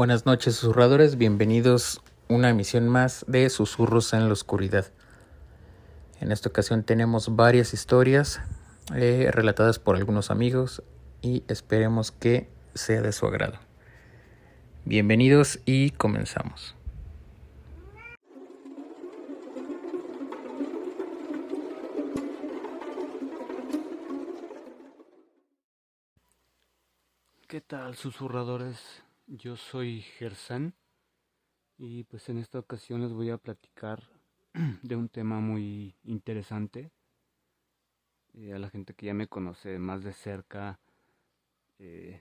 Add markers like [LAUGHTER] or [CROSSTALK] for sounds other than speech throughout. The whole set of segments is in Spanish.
Buenas noches, susurradores. Bienvenidos a una emisión más de Susurros en la Oscuridad. En esta ocasión tenemos varias historias eh, relatadas por algunos amigos y esperemos que sea de su agrado. Bienvenidos y comenzamos. ¿Qué tal, susurradores? Yo soy Gersan y pues en esta ocasión les voy a platicar [CLEARS THROAT] de un tema muy interesante. Eh, a la gente que ya me conoce más de cerca, eh,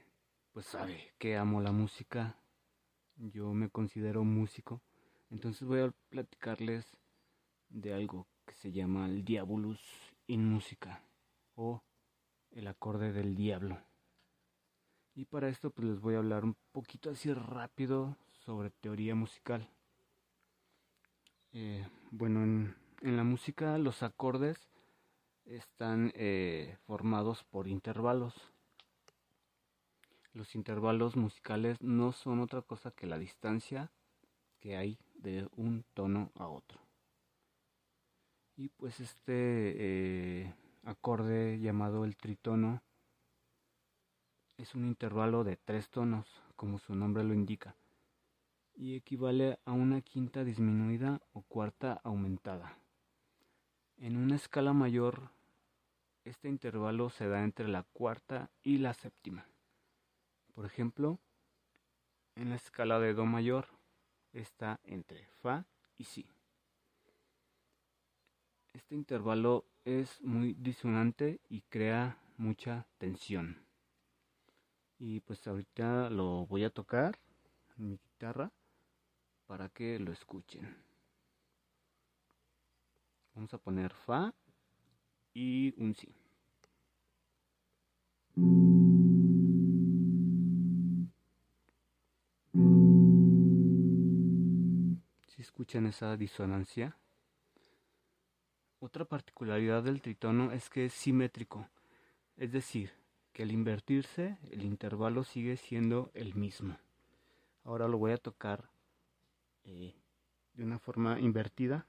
pues sabe que amo la música. Yo me considero músico. Entonces voy a platicarles de algo que se llama el Diabolus in Música o el acorde del diablo. Y para esto pues les voy a hablar un poquito así rápido sobre teoría musical. Eh, bueno, en, la música los acordes están eh, formados por intervalos. Los intervalos musicales no son otra cosa que la distancia que hay de un tono a otro. Y pues este eh, acorde llamado el tritono es un intervalo de tres tonos, como su nombre lo indica, y equivale a una quinta disminuida o cuarta aumentada. En una escala mayor, este intervalo se da entre la cuarta y la séptima. Por ejemplo, en la escala de Do mayor está entre Fa y Si. Este intervalo es muy disonante y crea mucha tensión. Y pues ahorita lo voy a tocar en mi guitarra para que lo escuchen. Vamos a poner Fa y un Si. Si escuchan esa disonancia. Otra particularidad del tritono es que es simétrico, es decir, al invertirse el intervalo sigue siendo el mismo. Ahora lo voy a tocar eh, de una forma invertida.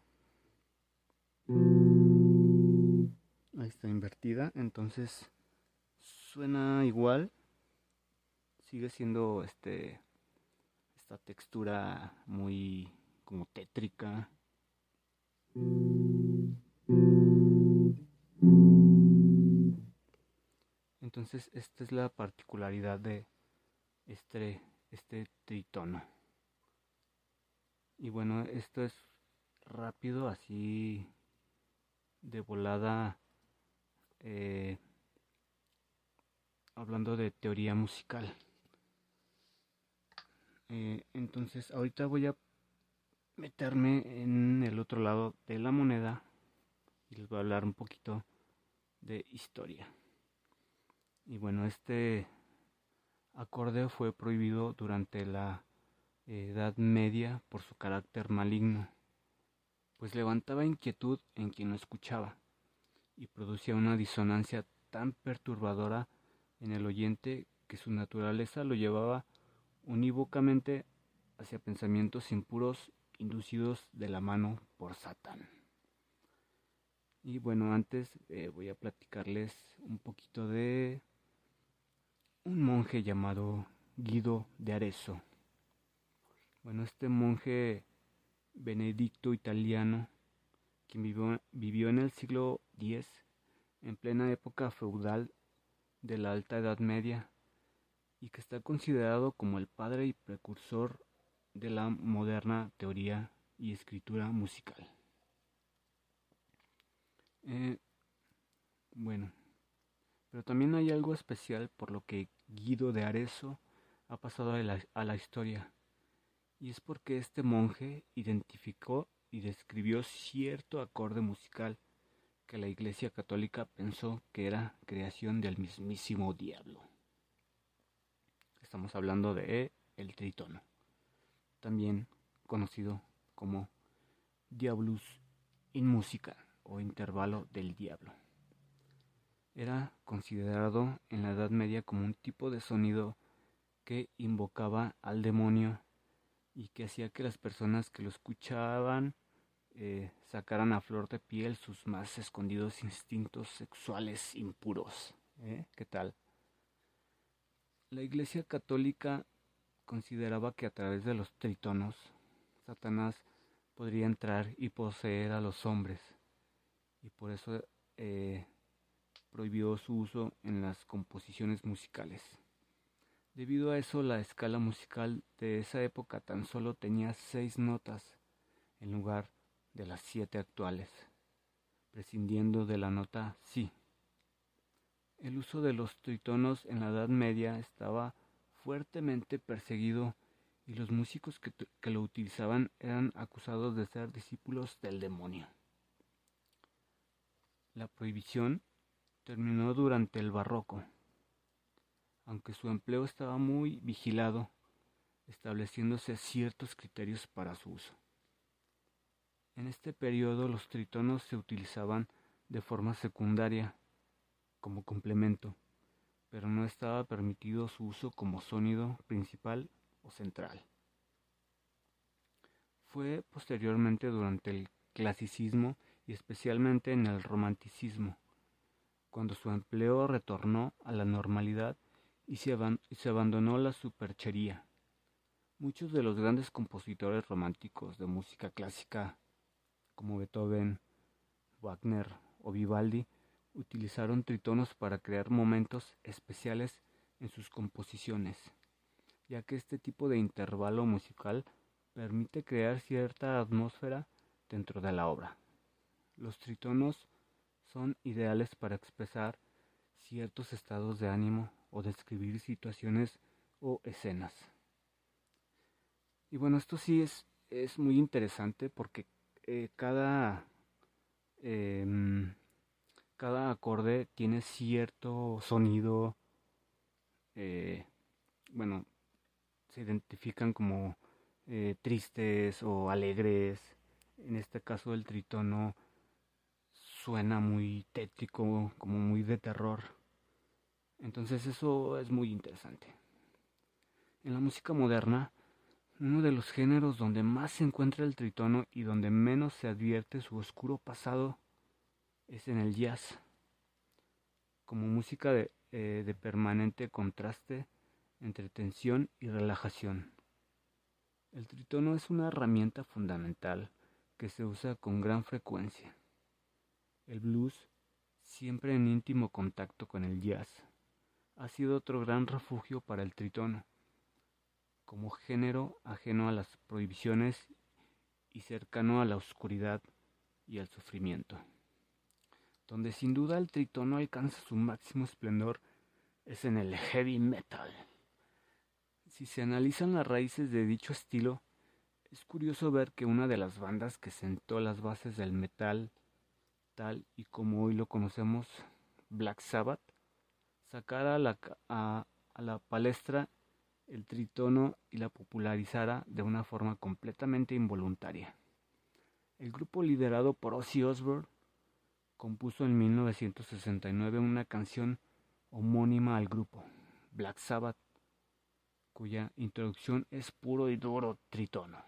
Ahí está invertida, entonces suena igual. Sigue siendo este esta textura muy como tétrica. Entonces esta es la particularidad de este, este tritono. Y bueno, esto es rápido, así de volada, eh, hablando de teoría musical. Eh, entonces ahorita voy a meterme en el otro lado de la moneda y les voy a hablar un poquito de historia. Y bueno, este acorde fue prohibido durante la Edad Media por su carácter maligno, pues levantaba inquietud en quien lo escuchaba y producía una disonancia tan perturbadora en el oyente que su naturaleza lo llevaba unívocamente hacia pensamientos impuros inducidos de la mano por Satán. Y bueno, antes eh, voy a platicarles un poquito de un monje llamado Guido de Arezzo. Bueno, este monje benedicto italiano, quien vivió, vivió en el siglo X, en plena época feudal de la Alta Edad Media, y que está considerado como el padre y precursor de la moderna teoría y escritura musical. Eh, bueno, pero también hay algo especial por lo que Guido de Arezzo ha pasado a la, historia, y es porque este monje identificó y describió cierto acorde musical que la Iglesia Católica pensó que era creación del mismísimo diablo. Estamos hablando de el tritono, también conocido como Diabolus in Musica o intervalo del diablo. Era considerado en la Edad Media como un tipo de sonido que invocaba al demonio y que hacía que las personas que lo escuchaban eh, sacaran a flor de piel sus más escondidos instintos sexuales impuros. ¿eh? ¿Qué tal? La Iglesia Católica consideraba que a través de los tritonos, Satanás podría entrar y poseer a los hombres, y por eso eh, prohibió su uso en las composiciones musicales. Debido a eso, la escala musical de esa época tan solo tenía seis notas en lugar de las siete actuales, prescindiendo de la nota si. El uso de los tritonos en la Edad Media estaba fuertemente perseguido y los músicos que, que, lo utilizaban eran acusados de ser discípulos del demonio. La prohibición terminó durante el barroco, aunque su empleo estaba muy vigilado, estableciéndose ciertos criterios para su uso. En este periodo los tritonos se utilizaban de forma secundaria, como complemento, pero no estaba permitido su uso como sonido principal o central. Fue posteriormente durante el clasicismo y especialmente en el romanticismo, cuando su empleo retornó a la normalidad y se, abandonó la superchería. Muchos de los grandes compositores románticos de música clásica como Beethoven, Wagner o Vivaldi, utilizaron tritonos para crear momentos especiales en sus composiciones, ya que este tipo de intervalo musical permite crear cierta atmósfera dentro de la obra. Los tritonos son ideales para expresar ciertos estados de ánimo o describir situaciones o escenas. Y bueno, esto sí es, es muy interesante porque eh, cada, em, cada acorde tiene cierto sonido, eh, bueno, se identifican como eh, tristes o alegres. En este caso el tritono suena muy tétrico, como muy de terror. Entonces eso es muy interesante. En la música moderna, uno de los géneros donde más se encuentra el tritono y donde menos se advierte su oscuro pasado es en el jazz, como música de, eh, de permanente contraste entre tensión y relajación. El tritono es una herramienta fundamental que se usa con gran frecuencia. El blues, siempre en íntimo contacto con el jazz, ha sido otro gran refugio para el tritono como género ajeno a las prohibiciones y cercano a la oscuridad y al sufrimiento. Donde sin duda el tritono alcanza su máximo esplendor es en el heavy metal. Si se analizan las raíces de dicho estilo, es curioso ver que una de las bandas que sentó las bases del metal, tal y como hoy lo conocemos, Black Sabbath, sacara a la, a, la palestra el tritono y la popularizara de una forma completamente involuntaria. El grupo liderado por Ozzy Osbourne compuso en 1969 una canción homónima al grupo, Black Sabbath, cuya introducción es puro y duro tritono.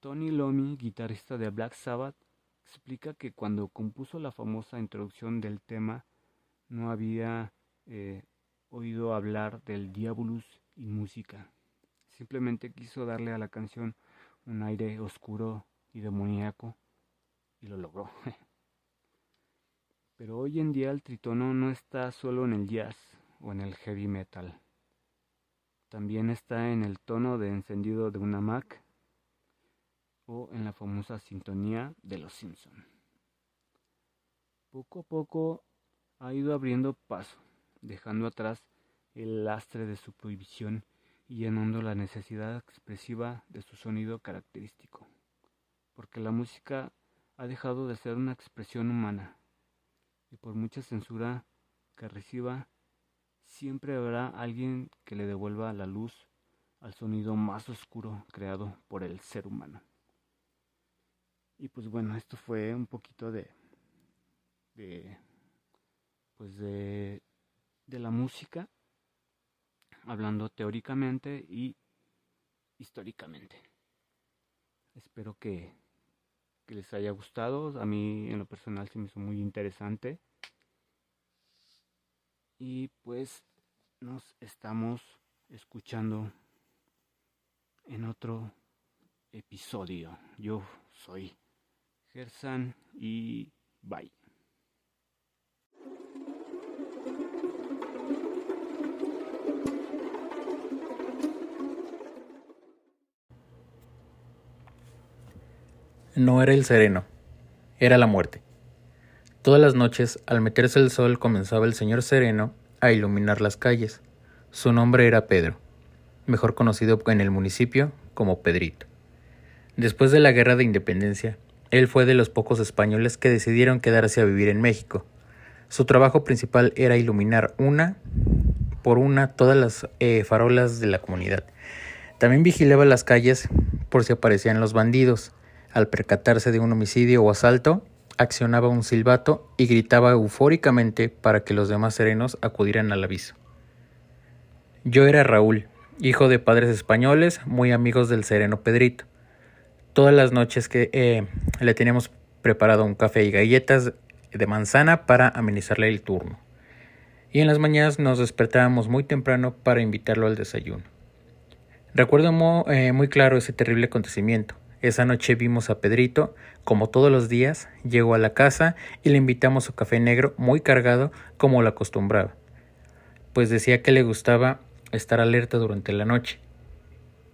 Tony Lomi, guitarrista de Black Sabbath, explica que cuando compuso la famosa introducción del tema no había eh, oído hablar del Diabolus y música. Simplemente quiso darle a la canción un aire oscuro y demoníaco y lo logró. [LAUGHS] Pero hoy en día el tritono no está solo en el jazz o en el heavy metal. También está en el tono de encendido de una Mac o en la famosa sintonía de los Simpson. poco a poco ha ido abriendo paso, dejando atrás el lastre de su prohibición y llenando la necesidad expresiva de su sonido característico, porque la música ha dejado de ser una expresión humana, y por mucha censura que reciba, siempre habrá alguien que le devuelva la luz al sonido más oscuro creado por el ser humano. Y pues bueno, esto fue un poquito de, de pues de, de la música, hablando teóricamente y históricamente. Espero que, que les haya gustado. A mí en lo personal se me hizo muy interesante. Y pues nos estamos escuchando en otro episodio. Yo soy Gersan y bye. No era el sereno, era la muerte. Todas las noches, al meterse el sol, comenzaba el señor sereno a iluminar las calles. Su nombre era Pedro, mejor conocido en el municipio como Pedrito. Después de la guerra de independencia, él fue de los pocos españoles que decidieron quedarse a vivir en México. Su trabajo principal era iluminar una por una todas las eh, farolas de la comunidad. También vigilaba las calles por si aparecían los bandidos al percatarse de un homicidio o asalto, accionaba un silbato y gritaba eufóricamente para que los demás serenos acudieran al aviso. Yo era Raúl, hijo de padres españoles, muy amigos del sereno Pedrito. Todas las noches que eh, le teníamos preparado un café y galletas de manzana para amenizarle el turno. Y en las mañanas nos despertábamos muy temprano para invitarlo al desayuno. Recuerdo eh, muy claro ese terrible acontecimiento. Esa noche vimos a Pedrito, como todos los días, llegó a la casa y le invitamos su café negro muy cargado como lo acostumbraba, pues decía que le gustaba estar alerta durante la noche,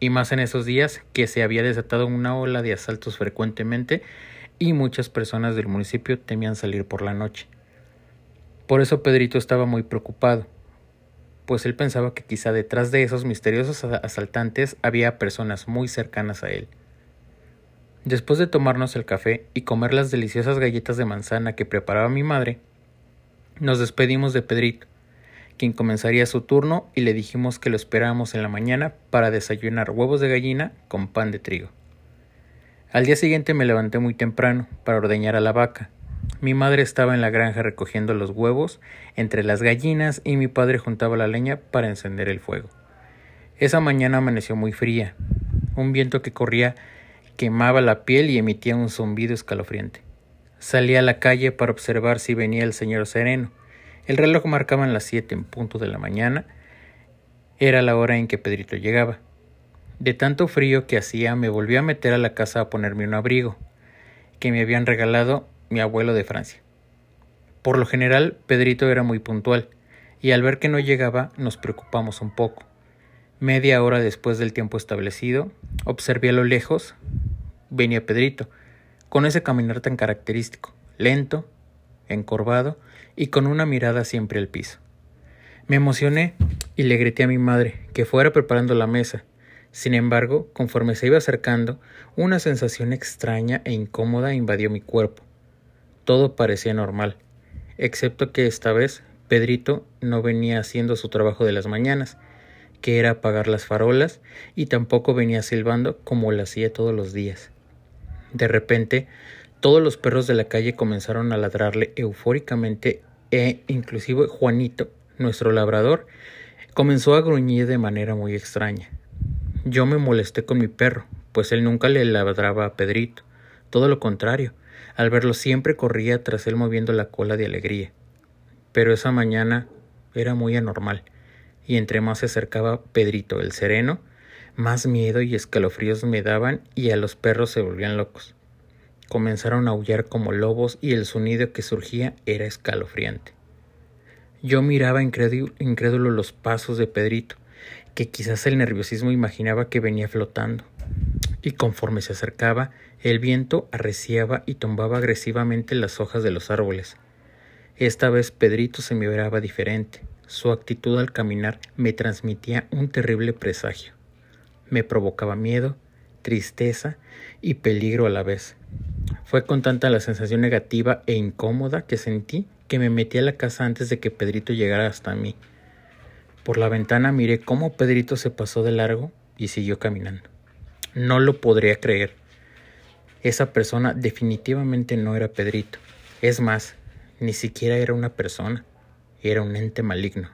y más en esos días que se había desatado una ola de asaltos frecuentemente y muchas personas del municipio temían salir por la noche. Por eso Pedrito estaba muy preocupado, pues él pensaba que quizá detrás de esos misteriosos asaltantes había personas muy cercanas a él. Después de tomarnos el café y comer las deliciosas galletas de manzana que preparaba mi madre, nos despedimos de Pedrito, quien comenzaría su turno y le dijimos que lo esperábamos en la mañana para desayunar huevos de gallina con pan de trigo. Al día siguiente me levanté muy temprano para ordeñar a la vaca. Mi madre estaba en la granja recogiendo los huevos entre las gallinas y mi padre juntaba la leña para encender el fuego. Esa mañana amaneció muy fría. Un viento que corría quemaba la piel y emitía un zumbido escalofriante. Salí a la calle para observar si venía el señor sereno. El reloj marcaba las siete en punto de la mañana. Era la hora en que Pedrito llegaba. De tanto frío que hacía, me volví a meter a la casa a ponerme un abrigo, que me habían regalado mi abuelo de Francia. Por lo general, Pedrito era muy puntual, y al ver que no llegaba, nos preocupamos un poco. Media hora después del tiempo establecido, observé a lo lejos, venía Pedrito, con ese caminar tan característico, lento, encorvado y con una mirada siempre al piso. Me emocioné y le grité a mi madre que fuera preparando la mesa. Sin embargo, conforme se iba acercando, una sensación extraña e incómoda invadió mi cuerpo. Todo parecía normal, excepto que esta vez Pedrito no venía haciendo su trabajo de las mañanas, que era apagar las farolas, y tampoco venía silbando como lo hacía todos los días. De repente, todos los perros de la calle comenzaron a ladrarle eufóricamente e inclusive Juanito, nuestro labrador, comenzó a gruñir de manera muy extraña. Yo me molesté con mi perro, pues él nunca le ladraba a Pedrito, todo lo contrario, al verlo siempre corría tras él moviendo la cola de alegría. Pero esa mañana era muy anormal y entre más se acercaba Pedrito el sereno, más miedo y escalofríos me daban y a los perros se volvían locos. Comenzaron a aullar como lobos y el sonido que surgía era escalofriante. Yo miraba incrédulo, los pasos de Pedrito, que quizás el nerviosismo imaginaba que venía flotando. Y conforme se acercaba, el viento arreciaba y tumbaba agresivamente las hojas de los árboles. Esta vez Pedrito se miraba diferente. Su actitud al caminar me transmitía un terrible presagio. Me provocaba miedo, tristeza y peligro a la vez. Fue con tanta la sensación negativa e incómoda que sentí que me metí a la casa antes de que Pedrito llegara hasta mí. Por la ventana miré cómo Pedrito se pasó de largo y siguió caminando. No lo podría creer. Esa persona definitivamente no era Pedrito. Es más, ni siquiera era una persona, era un ente maligno.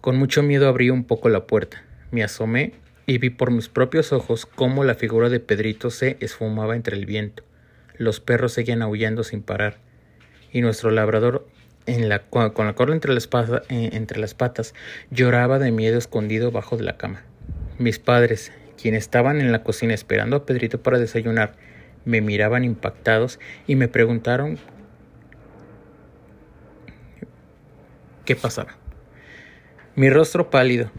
Con mucho miedo abrí un poco la puerta, me asomé y vi por mis propios ojos cómo la figura de Pedrito se esfumaba entre el viento. Los perros seguían aullando sin parar, y nuestro labrador, con la cola entre las, eh, entre las patas, lloraba de miedo escondido bajo de la cama. Mis padres, quienes estaban en la cocina esperando a Pedrito para desayunar, me miraban impactados y me preguntaron qué pasaba. Mi rostro pálido,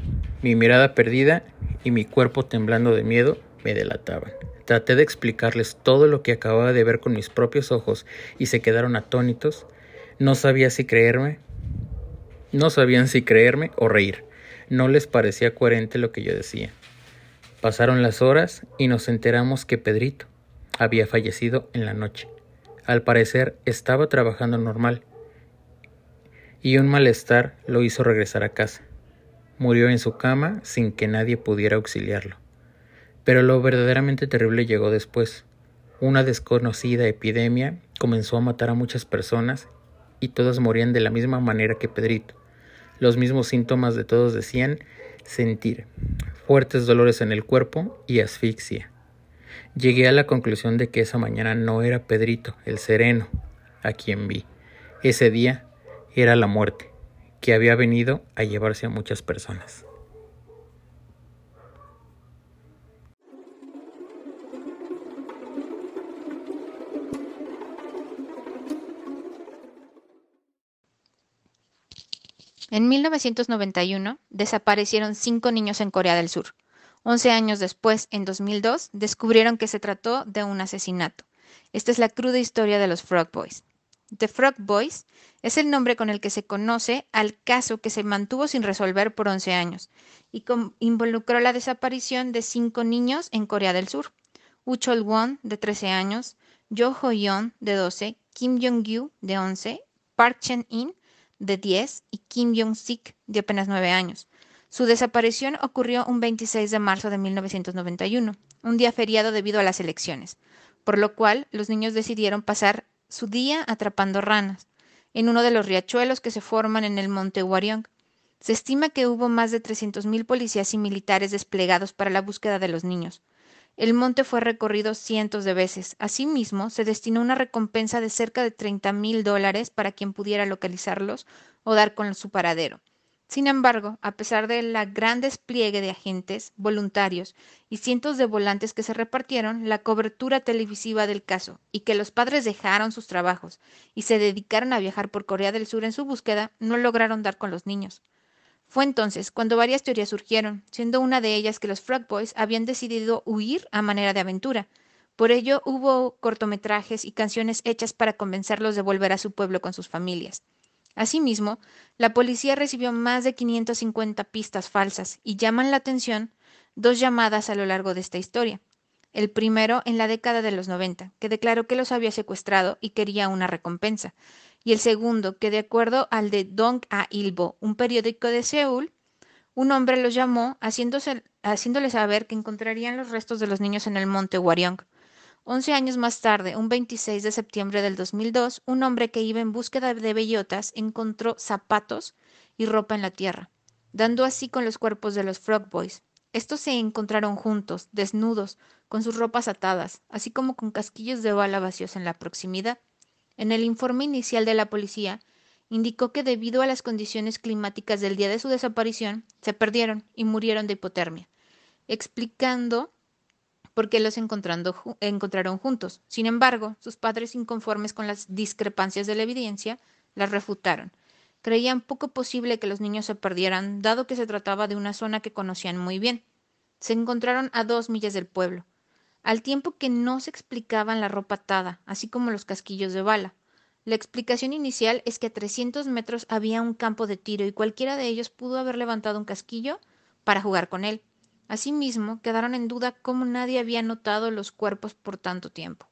mi mirada perdida y mi cuerpo temblando de miedo me delataban. Traté de explicarles todo lo que acababa de ver con mis propios ojos y se quedaron atónitos. No sabía si creerme, no sabían si creerme o reír. No les parecía coherente lo que yo decía. Pasaron las horas y nos enteramos que Pedrito había fallecido en la noche. Al parecer estaba trabajando normal y un malestar lo hizo regresar a casa. Murió en su cama sin que nadie pudiera auxiliarlo. Pero lo verdaderamente terrible llegó después. Una desconocida epidemia comenzó a matar a muchas personas y todas morían de la misma manera que Pedrito. Los mismos síntomas de todos decían sentir fuertes dolores en el cuerpo y asfixia. Llegué a la conclusión de que esa mañana no era Pedrito, el sereno, a quien vi. Ese día era la muerte, que había venido a llevarse a muchas personas. En 1991 desaparecieron cinco niños en Corea del Sur. Once años después, en 2002, descubrieron que se trató de un asesinato. Esta es la cruda historia de los Frog Boys. The Frog Boys es el nombre con el que se conoce al caso que se mantuvo sin resolver por 11 años y involucró la desaparición de cinco niños en Corea del Sur. Uchol Won, de 13 años, Jo Ho-yeon, de 12, Kim Jong-gyu, de 11, Park Chen-in, de 10, y Kim Jong-sik, de apenas 9 años. Su desaparición ocurrió un 26 de marzo de 1991, un día feriado debido a las elecciones, por lo cual los niños decidieron pasar su día atrapando ranas en uno de los riachuelos que se forman en el monte Wariong. Se estima que hubo más de 300.000 policías y militares desplegados para la búsqueda de los niños. El monte fue recorrido cientos de veces. Asimismo, se destinó una recompensa de cerca de 30.000 dólares para quien pudiera localizarlos o dar con su paradero. Sin embargo, a pesar del gran despliegue de agentes, voluntarios y cientos de volantes que se repartieron, la cobertura televisiva del caso y que los padres dejaron sus trabajos y se dedicaron a viajar por Corea del Sur en su búsqueda, no lograron dar con los niños. Fue entonces cuando varias teorías surgieron, siendo una de ellas que los Frog Boys habían decidido huir a manera de aventura. Por ello hubo cortometrajes y canciones hechas para convencerlos de volver a su pueblo con sus familias. Asimismo, la policía recibió más de 550 pistas falsas y llaman la atención dos llamadas a lo largo de esta historia. El primero en la década de los 90, que declaró que los había secuestrado y quería una recompensa. Y el segundo, que de acuerdo al de Dong A Ilbo, un periódico de Seúl, un hombre los llamó haciéndole saber que encontrarían los restos de los niños en el monte Waryong. Once años más tarde, un 26 de septiembre del 2002, un hombre que iba en búsqueda de bellotas encontró zapatos y ropa en la tierra, dando así con los cuerpos de los Frog Boys. Estos se encontraron juntos, desnudos, con sus ropas atadas, así como con casquillos de bala vacíos en la proximidad. En el informe inicial de la policía, indicó que debido a las condiciones climáticas del día de su desaparición, se perdieron y murieron de hipotermia, explicando porque los encontraron juntos. Sin embargo, sus padres, inconformes con las discrepancias de la evidencia, las refutaron. Creían poco posible que los niños se perdieran, dado que se trataba de una zona que conocían muy bien. Se encontraron a dos millas del pueblo, al tiempo que no se explicaban la ropa atada, así como los casquillos de bala. La explicación inicial es que a 300 metros había un campo de tiro y cualquiera de ellos pudo haber levantado un casquillo para jugar con él. Asimismo, quedaron en duda cómo nadie había notado los cuerpos por tanto tiempo.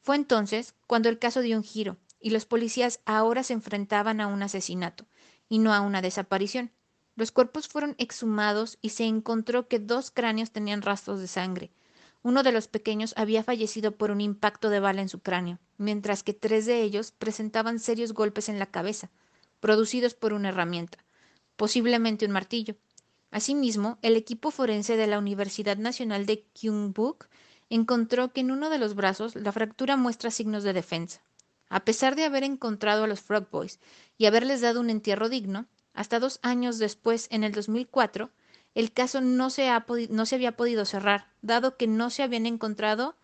Fue entonces cuando el caso dio un giro y los policías ahora se enfrentaban a un asesinato y no a una desaparición. Los cuerpos fueron exhumados y se encontró que dos cráneos tenían rastros de sangre. Uno de los pequeños había fallecido por un impacto de bala en su cráneo, mientras que tres de ellos presentaban serios golpes en la cabeza, producidos por una herramienta, posiblemente un martillo. Asimismo, el equipo forense de la Universidad Nacional de Kyungbuk encontró que en uno de los brazos la fractura muestra signos de defensa. A pesar de haber encontrado a los Frog Boys y haberles dado un entierro digno, hasta dos años después, en el 2004, el caso no se, no se había podido cerrar, dado que no se habían encontrado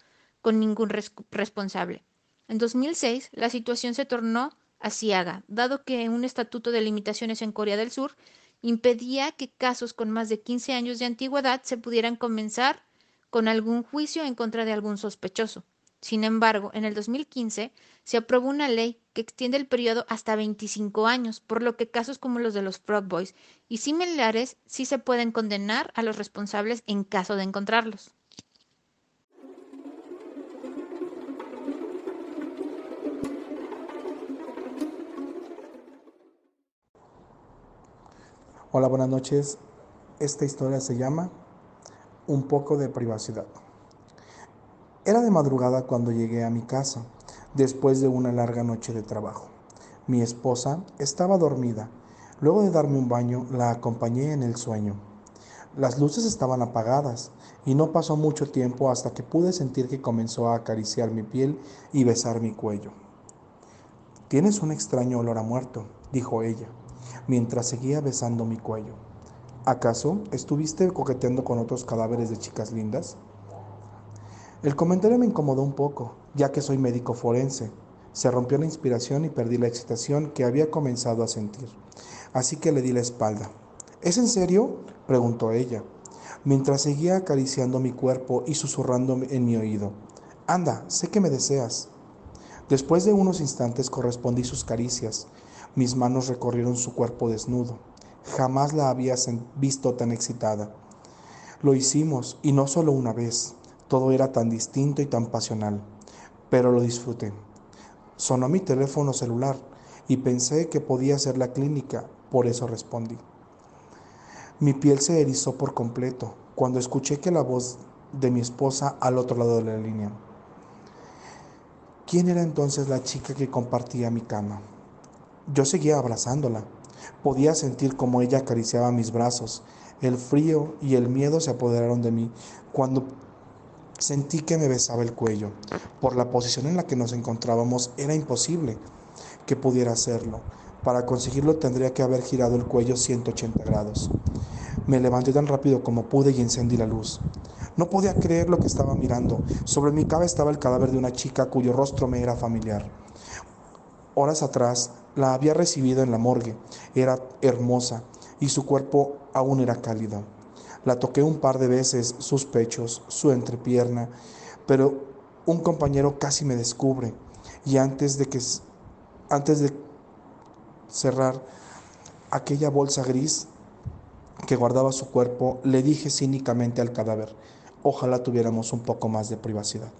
con ningún responsable. En 2006, la situación se tornó asiaga, dado que un estatuto de limitaciones en Corea del Sur impedía que casos con más de 15 años de antigüedad se pudieran comenzar con algún juicio en contra de algún sospechoso. Sin embargo, en el 2015 se aprobó una ley que extiende el periodo hasta 25 años, por lo que casos como los de los Frog Boys y similares sí se pueden condenar a los responsables en caso de encontrarlos. Hola, buenas noches. Esta historia se llama Un poco de privacidad. Era de madrugada cuando llegué a mi casa, después de una larga noche de trabajo. Mi esposa estaba dormida. Luego de darme un baño, la acompañé en el sueño. Las luces estaban apagadas y no pasó mucho tiempo hasta que pude sentir que comenzó a acariciar mi piel y besar mi cuello. Tienes un extraño olor a muerto, dijo ella mientras seguía besando mi cuello. ¿Acaso estuviste coqueteando con otros cadáveres de chicas lindas? El comentario me incomodó un poco, ya que soy médico forense. Se rompió la inspiración y perdí la excitación que había comenzado a sentir. Así que le di la espalda. ¿Es en serio? preguntó ella, mientras seguía acariciando mi cuerpo y susurrando en mi oído. Anda, sé que me deseas. Después de unos instantes correspondí sus caricias, mis manos recorrieron su cuerpo desnudo. Jamás la había visto tan excitada. Lo hicimos, y no solo una vez. Todo era tan distinto y tan pasional. Pero lo disfruté. Sonó mi teléfono celular y pensé que podía ser la clínica, por eso respondí. Mi piel se erizó por completo cuando escuché que la voz de mi esposa al otro lado de la línea. ¿Quién era entonces la chica que compartía mi cama? Yo seguía abrazándola. Podía sentir como ella acariciaba mis brazos. El frío y el miedo se apoderaron de mí cuando sentí que me besaba el cuello. Por la posición en la que nos encontrábamos era imposible que pudiera hacerlo. Para conseguirlo tendría que haber girado el cuello 180 grados. Me levanté tan rápido como pude y encendí la luz. No podía creer lo que estaba mirando. Sobre mi cabeza estaba el cadáver de una chica cuyo rostro me era familiar. Horas atrás la había recibido en la morgue. Era hermosa y su cuerpo aún era cálido. La toqué un par de veces, sus pechos, su entrepierna, pero un compañero casi me descubre y antes de que antes de cerrar aquella bolsa gris que guardaba su cuerpo, le dije cínicamente al cadáver, ojalá tuviéramos un poco más de privacidad.